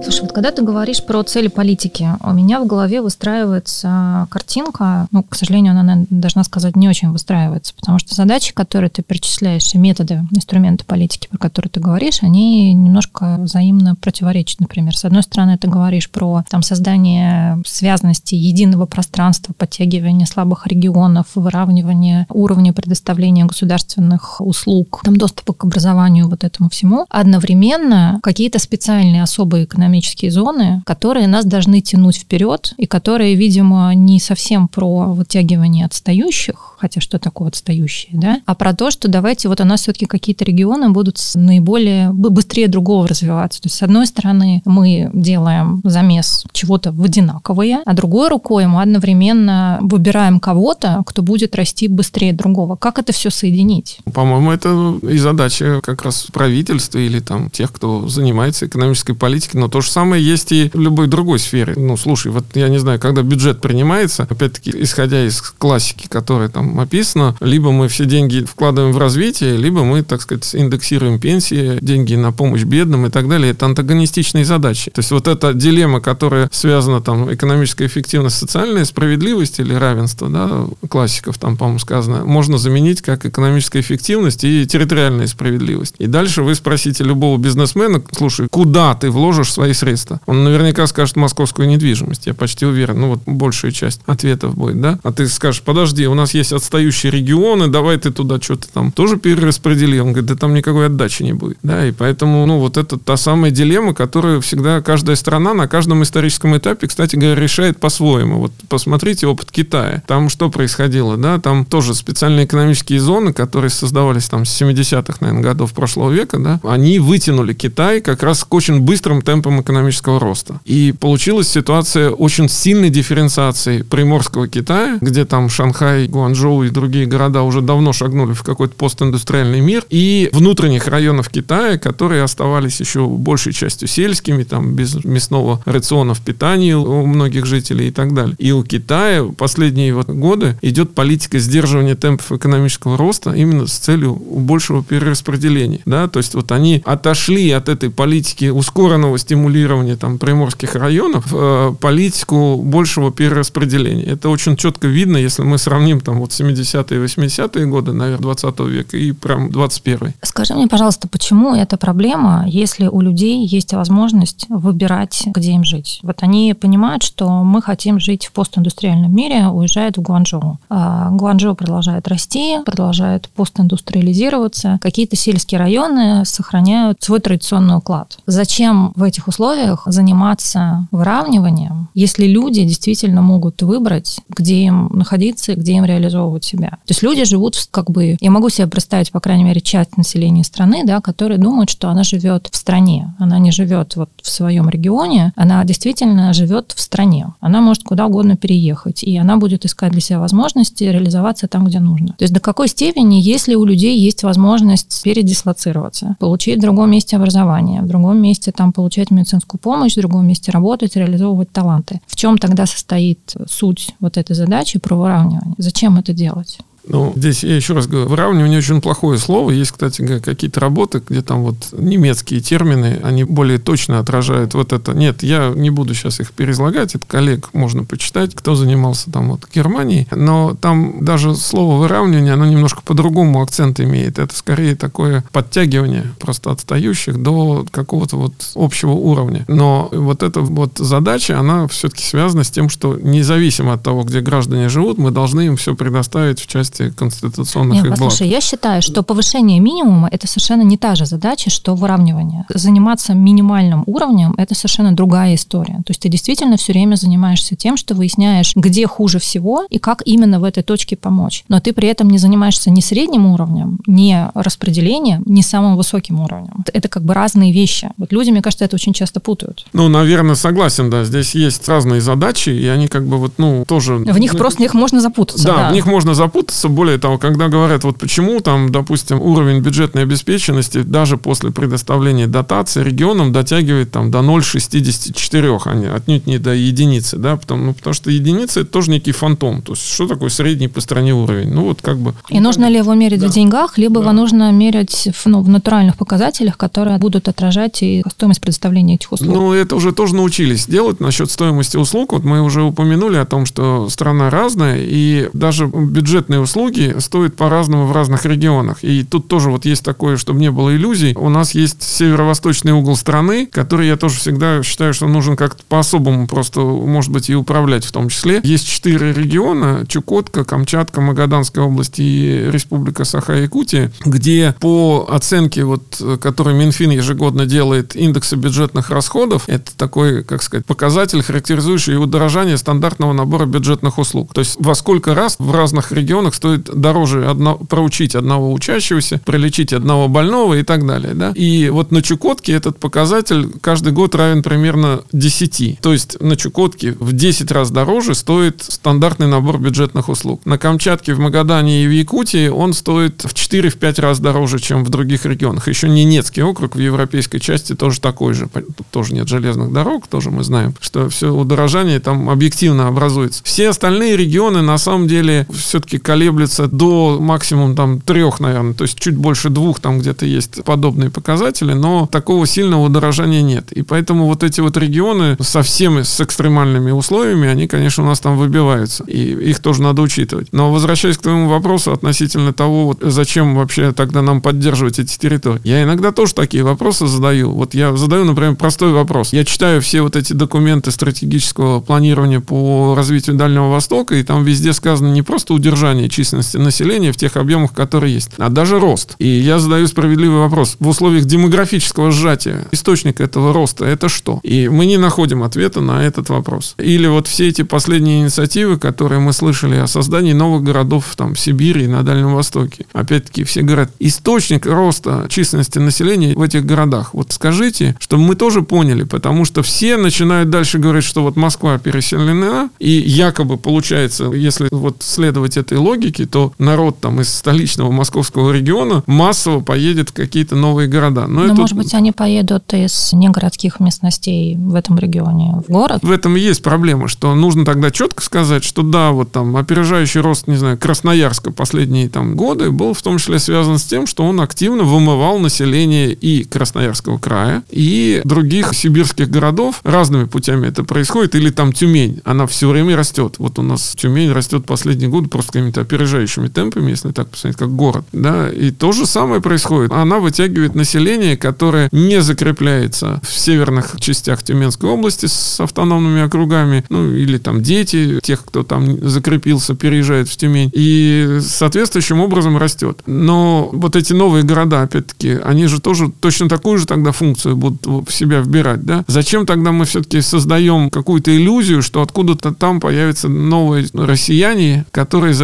Слушай, вот когда ты говоришь про цели политики, у меня в голове выстраивается картинка, ну, к сожалению, она, должна сказать, не очень выстраивается, потому что задачи, которые ты перечисляешь, и методы, инструменты политики, про которые ты говоришь, они немножко взаимно противоречат. Например, с одной стороны, ты говоришь про там, создание связности единого пространства, подтягивание слабых регионов, выравнивание уровня предоставления государственных услуг, там, доступа к образованию, вот этому всему. Одновременно какие-то специальные особые экономические экономические зоны, которые нас должны тянуть вперед и которые, видимо, не совсем про вытягивание отстающих, хотя что такое отстающие, да, а про то, что давайте вот у нас все-таки какие-то регионы будут наиболее быстрее другого развиваться. То есть, с одной стороны, мы делаем замес чего-то в одинаковое, а другой рукой мы одновременно выбираем кого-то, кто будет расти быстрее другого. Как это все соединить? По-моему, это и задача как раз правительства или там тех, кто занимается экономической политикой, но то же самое есть и в любой другой сфере. Ну, слушай, вот я не знаю, когда бюджет принимается, опять-таки, исходя из классики, которая там описана, либо мы все деньги вкладываем в развитие, либо мы, так сказать, индексируем пенсии, деньги на помощь бедным и так далее. Это антагонистичные задачи. То есть вот эта дилемма, которая связана там экономическая эффективность, социальная справедливость или равенство, да, классиков там, по-моему, сказано, можно заменить как экономическая эффективность и территориальная справедливость. И дальше вы спросите любого бизнесмена, слушай, куда ты вложишь свои средства. Он наверняка скажет московскую недвижимость, я почти уверен. Ну вот большая часть ответов будет, да? А ты скажешь, подожди, у нас есть отстающие регионы, давай ты туда что-то там тоже перераспредели. Он говорит, да там никакой отдачи не будет. Да, и поэтому, ну вот это та самая дилемма, которую всегда каждая страна на каждом историческом этапе, кстати говоря, решает по-своему. Вот посмотрите опыт Китая. Там что происходило, да? Там тоже специальные экономические зоны, которые создавались там с 70-х, наверное, годов прошлого века, да, они вытянули Китай как раз к очень быстрым темпам экономического роста. И получилась ситуация очень сильной дифференциации Приморского Китая, где там Шанхай, Гуанчжоу и другие города уже давно шагнули в какой-то постиндустриальный мир, и внутренних районов Китая, которые оставались еще большей частью сельскими, там без мясного рациона в питании у многих жителей и так далее. И у Китая последние вот годы идет политика сдерживания темпов экономического роста именно с целью большего перераспределения. Да? То есть вот они отошли от этой политики ускоренного стимулирования там, приморских районов э, политику большего перераспределения. Это очень четко видно, если мы сравним там вот 70-е и 80-е годы, наверное, 20 века и прям 21 Скажи мне, пожалуйста, почему это проблема, если у людей есть возможность выбирать, где им жить? Вот они понимают, что мы хотим жить в постиндустриальном мире, уезжают в Гуанчжоу. А Гуанчжоу продолжает расти, продолжает постиндустриализироваться. Какие-то сельские районы сохраняют свой традиционный уклад. Зачем в этих условиях заниматься выравниванием, если люди действительно могут выбрать, где им находиться где им реализовывать себя. То есть люди живут как бы... Я могу себе представить, по крайней мере, часть населения страны, да, которые думают, что она живет в стране. Она не живет вот в своем регионе, она действительно живет в стране. Она может куда угодно переехать, и она будет искать для себя возможности реализоваться там, где нужно. То есть до какой степени, если у людей есть возможность передислоцироваться, получить в другом месте образование, в другом месте там получать медицинскую помощь, в другом месте работать, реализовывать таланты. В чем тогда состоит суть вот этой задачи про выравнивание? Зачем это делать? Ну, здесь я еще раз говорю, выравнивание очень плохое слово. Есть, кстати, какие-то работы, где там вот немецкие термины, они более точно отражают вот это. Нет, я не буду сейчас их переизлагать, это коллег можно почитать, кто занимался там вот Германией, но там даже слово выравнивание, оно немножко по-другому акцент имеет. Это скорее такое подтягивание просто отстающих до какого-то вот общего уровня. Но вот эта вот задача, она все-таки связана с тем, что независимо от того, где граждане живут, мы должны им все предоставить в части конституционных Нет, их послушай, я считаю, что повышение минимума – это совершенно не та же задача, что выравнивание. Заниматься минимальным уровнем – это совершенно другая история. То есть ты действительно все время занимаешься тем, что выясняешь, где хуже всего и как именно в этой точке помочь. Но ты при этом не занимаешься ни средним уровнем, ни распределением, ни самым высоким уровнем. Это как бы разные вещи. Вот люди, мне кажется, это очень часто путают. Ну, наверное, согласен, да. Здесь есть разные задачи, и они как бы вот, ну, тоже... В них просто в них можно запутаться. Да, да, в них можно запутаться. Более того, когда говорят, вот почему там, допустим, уровень бюджетной обеспеченности даже после предоставления дотации регионам дотягивает там до 0,64, а не, отнюдь не до единицы, да, потому, ну, потому что единица это тоже некий фантом. То есть, что такое средний по стране уровень? Ну, вот как бы... И нужно ли его мерить да. в деньгах, либо да. его нужно мерять в, ну, в натуральных показателях, которые будут отражать и стоимость предоставления этих услуг? Ну, это уже тоже научились делать насчет стоимости услуг. Вот мы уже упомянули о том, что страна разная, и даже бюджетные услуги стоят по-разному в разных регионах. И тут тоже вот есть такое, чтобы не было иллюзий. У нас есть северо-восточный угол страны, который я тоже всегда считаю, что нужен как-то по-особому просто, может быть, и управлять в том числе. Есть четыре региона, Чукотка, Камчатка, Магаданская область и Республика Саха-Якутия, где по оценке, вот, которую Минфин ежегодно делает индекса бюджетных расходов, это такой, как сказать, показатель, характеризующий удорожание стандартного набора бюджетных услуг. То есть во сколько раз в разных регионах стоит дороже одно, проучить одного учащегося, пролечить одного больного и так далее. Да? И вот на Чукотке этот показатель каждый год равен примерно 10. То есть на Чукотке в 10 раз дороже стоит стандартный набор бюджетных услуг. На Камчатке, в Магадане и в Якутии он стоит в 4-5 раз дороже, чем в других регионах. Еще Ненецкий округ в европейской части тоже такой же. Тоже нет железных дорог, тоже мы знаем, что все удорожание там объективно образуется. Все остальные регионы на самом деле все-таки колеблются до максимум там трех, наверное, то есть чуть больше двух там где-то есть подобные показатели, но такого сильного удорожания нет. И поэтому вот эти вот регионы со всеми с экстремальными условиями, они, конечно, у нас там выбиваются. И их тоже надо учитывать. Но возвращаясь к твоему вопросу относительно того, вот, зачем вообще тогда нам поддерживать эти территории. Я иногда тоже такие вопросы задаю. Вот я задаю, например, простой вопрос. Я читаю все вот эти документы стратегического планирования по развитию Дальнего Востока, и там везде сказано не просто удержание численности населения в тех объемах, которые есть, а даже рост. И я задаю справедливый вопрос. В условиях демографического сжатия источник этого роста это что? И мы не находим ответа на этот вопрос. Или вот все эти последние инициативы, которые мы слышали о создании новых городов там, в Сибири и на Дальнем Востоке. Опять-таки все говорят, источник роста численности населения в этих городах. Вот скажите, чтобы мы тоже поняли, потому что все начинают дальше говорить, что вот Москва переселена, и якобы получается, если вот следовать этой логике, то народ там из столичного московского региона массово поедет в какие-то новые города. Но, Но это... может быть, они поедут из негородских местностей в этом регионе в город? В этом и есть проблема, что нужно тогда четко сказать, что да, вот там опережающий рост, не знаю, Красноярска последние там годы был в том числе связан с тем, что он активно вымывал население и Красноярского края, и других сибирских городов. Разными путями это происходит. Или там Тюмень, она все время растет. Вот у нас Тюмень растет последние годы просто какими-то опережающими темпами, если так посмотреть, как город. Да, и то же самое происходит. Она вытягивает население, которое не закрепляется в северных частях Тюменской области с автономными округами, ну или там дети тех, кто там закрепился, переезжает в Тюмень. И соответствующим образом растет. Но вот эти новые города, опять-таки, они же тоже точно такую же тогда функцию будут в себя вбирать, да? Зачем тогда мы все-таки создаем какую-то иллюзию, что откуда-то там появятся новые россияне, которые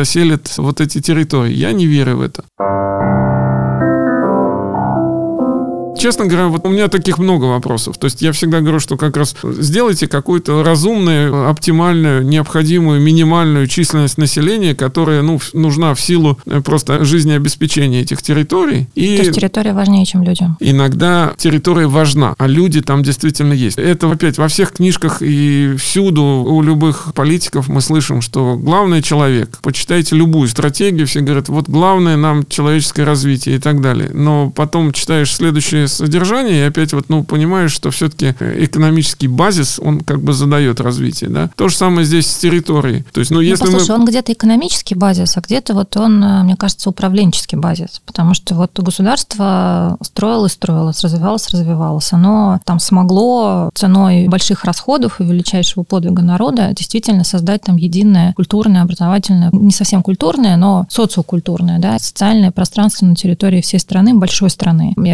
вот эти территории? Я не верю в это. Честно говоря, вот у меня таких много вопросов. То есть я всегда говорю, что как раз сделайте какую-то разумную, оптимальную, необходимую, минимальную численность населения, которая ну, нужна в силу э, просто жизнеобеспечения этих территорий. И То есть территория важнее, чем люди? Иногда территория важна, а люди там действительно есть. Это опять во всех книжках и всюду у любых политиков мы слышим, что главный человек. Почитайте любую стратегию, все говорят, вот главное нам человеческое развитие и так далее. Но потом читаешь следующее содержание и опять вот, ну, понимаешь, что все-таки экономический базис, он как бы задает развитие, да. То же самое здесь с территорией. То есть, ну, если ну, послушай, мы... он где-то экономический базис, а где-то вот он, э, мне кажется, управленческий базис, потому что вот государство строилось, строилось, развивалось, развивалось. Оно там смогло ценой больших расходов и величайшего подвига народа действительно создать там единое культурное, образовательное, не совсем культурное, но социокультурное, да, социальное пространство на территории всей страны, большой страны. И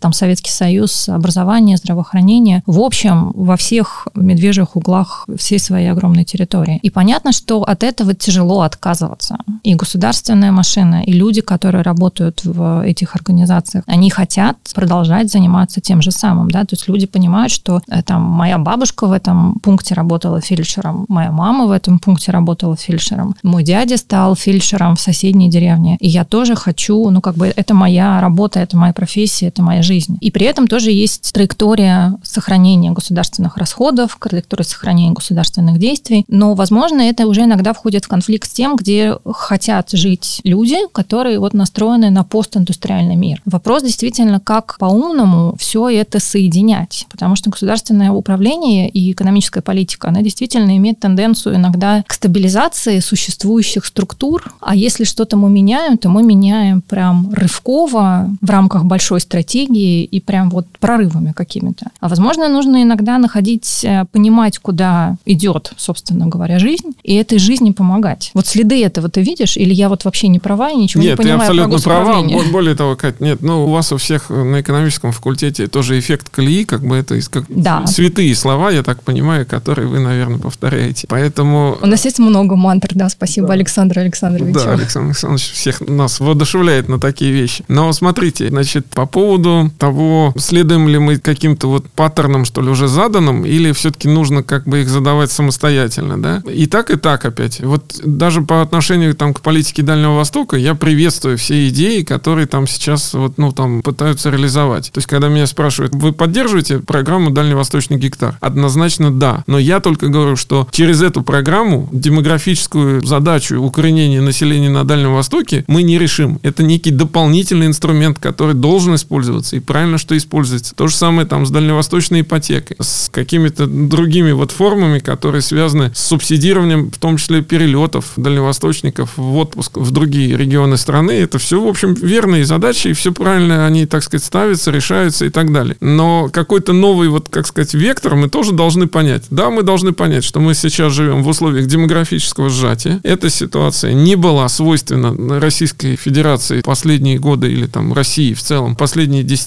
там Советский Союз образование, здравоохранение, в общем, во всех медвежьих углах всей своей огромной территории. И понятно, что от этого тяжело отказываться. И государственная машина, и люди, которые работают в этих организациях, они хотят продолжать заниматься тем же самым, да, то есть люди понимают, что э, там моя бабушка в этом пункте работала фельдшером, моя мама в этом пункте работала фельдшером, мой дядя стал фельдшером в соседней деревне, и я тоже хочу, ну, как бы это моя работа, это моя профессия, это моя жизнь. И при этом тоже есть траектория сохранения государственных расходов, траектория сохранения государственных действий, но, возможно, это уже иногда входит в конфликт с тем, где хотят жить люди, которые вот настроены на постиндустриальный мир. Вопрос действительно, как по-умному все это соединять, потому что государственное управление и экономическая политика, она действительно имеет тенденцию иногда к стабилизации существующих структур, а если что-то мы меняем, то мы меняем прям рывково в рамках большой стратегии и прям вот прорывами какими-то. А возможно, нужно иногда находить, э, понимать, куда идет, собственно говоря, жизнь, и этой жизни помогать. Вот следы этого ты видишь, или я вот вообще не права и ничего нет, не понимаю Нет, ты абсолютно права. Более того, Кать, нет, ну у вас у всех на экономическом факультете тоже эффект колеи, как бы это как да. святые слова, я так понимаю, которые вы, наверное, повторяете. Поэтому... У нас есть много мантр, да, спасибо да. Александру Александровичу. Да, Александр Александрович всех нас воодушевляет на такие вещи. Но смотрите, значит, по поводу того, следуем ли мы каким-то вот паттернам, что ли, уже заданным, или все-таки нужно как бы их задавать самостоятельно, да? И так, и так опять. Вот даже по отношению там к политике Дальнего Востока я приветствую все идеи, которые там сейчас вот, ну, там пытаются реализовать. То есть, когда меня спрашивают, вы поддерживаете программу Дальневосточный гектар? Однозначно да. Но я только говорю, что через эту программу демографическую задачу укоренения населения на Дальнем Востоке мы не решим. Это некий дополнительный инструмент, который должен использоваться. И правильно, что используется. То же самое там с дальневосточной ипотекой, с какими-то другими вот формами, которые связаны с субсидированием, в том числе перелетов дальневосточников в отпуск в другие регионы страны. Это все, в общем, верные задачи, и все правильно они, так сказать, ставятся, решаются и так далее. Но какой-то новый, вот, как сказать, вектор мы тоже должны понять. Да, мы должны понять, что мы сейчас живем в условиях демографического сжатия. Эта ситуация не была свойственна Российской Федерации последние годы или там России в целом последние десятилетия,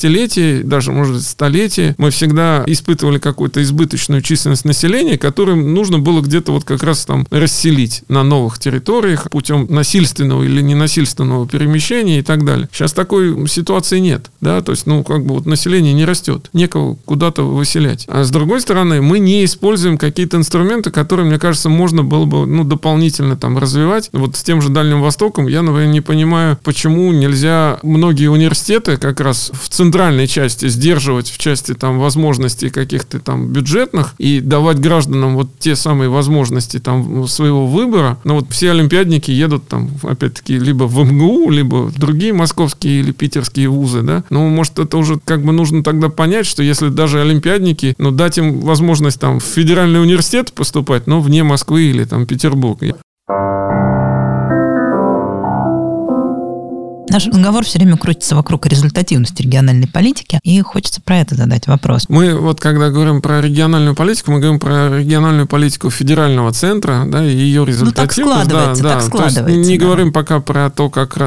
даже, может быть, столетия. Мы всегда испытывали какую-то избыточную численность населения, которую нужно было где-то вот как раз там расселить на новых территориях путем насильственного или ненасильственного перемещения и так далее. Сейчас такой ситуации нет, да, то есть, ну, как бы вот население не растет, некого куда-то выселять. А с другой стороны, мы не используем какие-то инструменты, которые, мне кажется, можно было бы, ну, дополнительно там развивать. Вот с тем же Дальним Востоком я, например, не понимаю, почему нельзя многие университеты как раз в центральной части сдерживать в части там возможностей каких-то там бюджетных и давать гражданам вот те самые возможности там своего выбора. Но вот все олимпиадники едут там, опять-таки, либо в МГУ, либо в другие московские или питерские вузы, да. Ну, может, это уже как бы нужно тогда понять, что если даже олимпиадники, ну, дать им возможность там в федеральный университет поступать, но вне Москвы или там Петербурга. Наш разговор все время крутится вокруг результативности региональной политики, и хочется про это задать вопрос. Мы вот когда говорим про региональную политику, мы говорим про региональную политику федерального центра, да, и ее результативность. Ну, так складывается, да, так да. складывается. То есть не да. говорим пока про то, как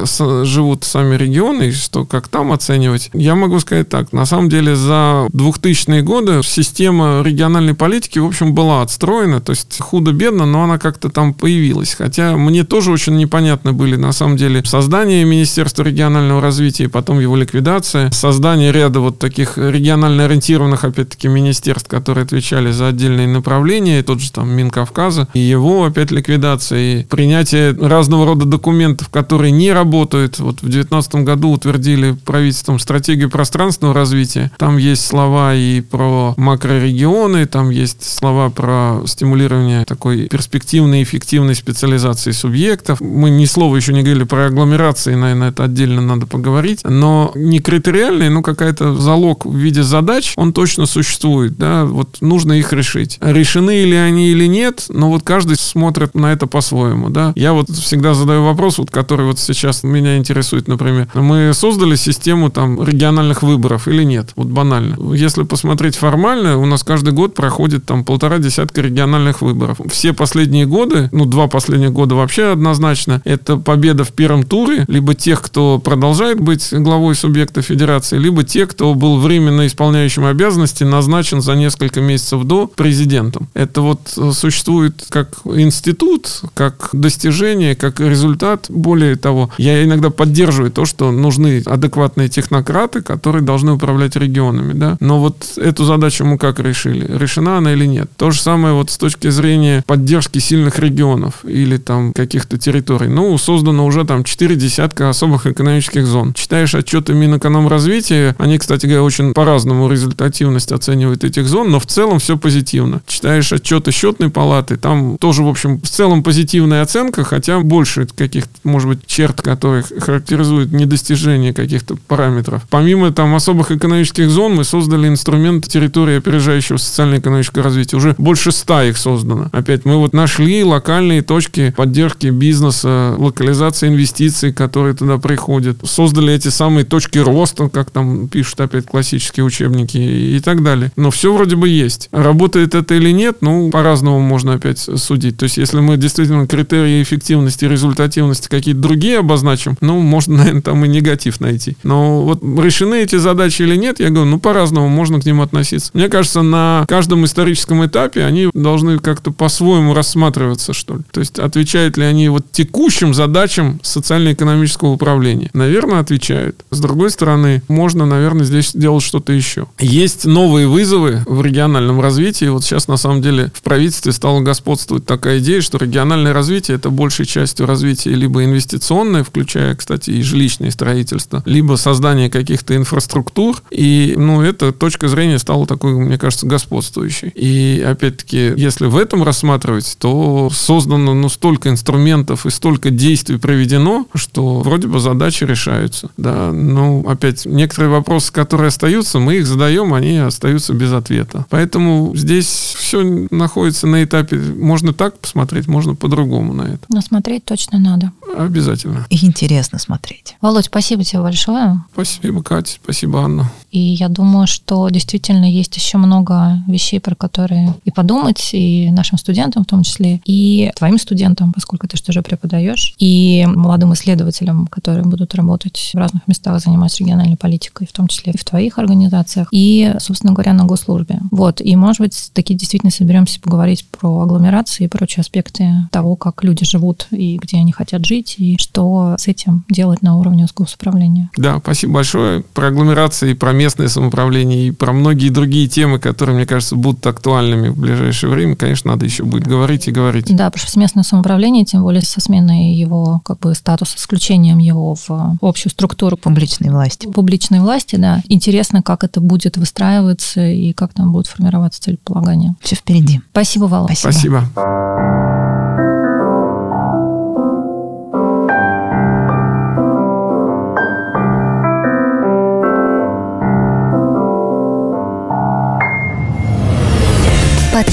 живут сами регионы, и что как там оценивать. Я могу сказать так, на самом деле за 2000-е годы система региональной политики, в общем, была отстроена, то есть худо-бедно, но она как-то там появилась. Хотя мне тоже очень непонятны были, на самом деле, создание Министерства Министерства регионального развития, потом его ликвидация, создание ряда вот таких регионально ориентированных, опять-таки, министерств, которые отвечали за отдельные направления, и тот же там Минкавказа, и его опять ликвидация, и принятие разного рода документов, которые не работают. Вот в 2019 году утвердили правительством стратегию пространственного развития. Там есть слова и про макрорегионы, там есть слова про стимулирование такой перспективной, эффективной специализации субъектов. Мы ни слова еще не говорили про агломерации, наверное, это отдельно надо поговорить. Но не критериальный, но какая-то залог в виде задач, он точно существует. Да? Вот нужно их решить. Решены ли они или нет, но вот каждый смотрит на это по-своему. Да? Я вот всегда задаю вопрос, вот, который вот сейчас меня интересует, например. Мы создали систему там региональных выборов или нет? Вот банально. Если посмотреть формально, у нас каждый год проходит там полтора десятка региональных выборов. Все последние годы, ну, два последних года вообще однозначно, это победа в первом туре, либо тех, кто продолжает быть главой субъекта федерации, либо те, кто был временно исполняющим обязанности, назначен за несколько месяцев до президентом. Это вот э, существует как институт, как достижение, как результат. Более того, я иногда поддерживаю то, что нужны адекватные технократы, которые должны управлять регионами. Да? Но вот эту задачу мы как решили? Решена она или нет? То же самое вот с точки зрения поддержки сильных регионов или там каких-то территорий. Ну, создано уже там четыре десятка особых экономических зон. Читаешь отчеты Минэкономразвития, они, кстати говоря, очень по-разному результативность оценивают этих зон, но в целом все позитивно. Читаешь отчеты счетной палаты, там тоже, в общем, в целом позитивная оценка, хотя больше каких-то, может быть, черт, которые характеризуют недостижение каких-то параметров. Помимо там особых экономических зон, мы создали инструмент территории опережающего социально-экономического развития. Уже больше ста их создано. Опять мы вот нашли локальные точки поддержки бизнеса, локализации инвестиций, которые туда приходят. Создали эти самые точки роста, как там пишут опять классические учебники и так далее. Но все вроде бы есть. Работает это или нет, ну, по-разному можно опять судить. То есть, если мы действительно критерии эффективности результативности какие-то другие обозначим, ну, можно, наверное, там и негатив найти. Но вот решены эти задачи или нет, я говорю, ну, по-разному можно к ним относиться. Мне кажется, на каждом историческом этапе они должны как-то по-своему рассматриваться, что ли. То есть, отвечают ли они вот текущим задачам социально-экономического управления? Наверное, отвечают. С другой стороны, можно, наверное, здесь делать что-то еще. Есть новые вызовы в региональном развитии. Вот сейчас, на самом деле, в правительстве стала господствовать такая идея, что региональное развитие это большей частью развития либо инвестиционное, включая, кстати, и жилищное строительство, либо создание каких-то инфраструктур. И, ну, эта точка зрения стала такой, мне кажется, господствующей. И, опять-таки, если в этом рассматривать, то создано, ну, столько инструментов и столько действий проведено, что вроде бы задачи решаются. Да, ну, опять, некоторые вопросы, которые остаются, мы их задаем, они остаются без ответа. Поэтому здесь все находится на этапе, можно так посмотреть, можно по-другому на это. Но смотреть точно надо. Обязательно. И интересно смотреть. Володь, спасибо тебе большое. Спасибо, Катя, спасибо, Анна. И я думаю, что действительно есть еще много вещей, про которые и подумать, и нашим студентам в том числе, и твоим студентам, поскольку ты что же преподаешь, и молодым исследователям, которые будут работать в разных местах, заниматься региональной политикой, в том числе и в твоих организациях, и, собственно говоря, на госслужбе. Вот, и, может быть, такие действительно соберемся поговорить про агломерации и прочие аспекты того, как люди живут и где они хотят жить, и что с этим делать на уровне госуправления. Да, спасибо большое. Про агломерации, про местное самоуправление и про многие другие темы, которые, мне кажется, будут актуальными в ближайшее время, конечно, надо еще будет говорить и говорить. Да, потому что местное самоуправление, тем более со сменой его как бы статуса, с включением его в общую структуру публичной власти. Публичной власти, да. Интересно, как это будет выстраиваться и как там будет формироваться целеполагание. Все впереди. Спасибо, Вала. Спасибо. Спасибо.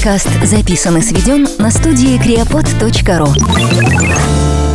Подкаст записан и сведен на студии creapod.ru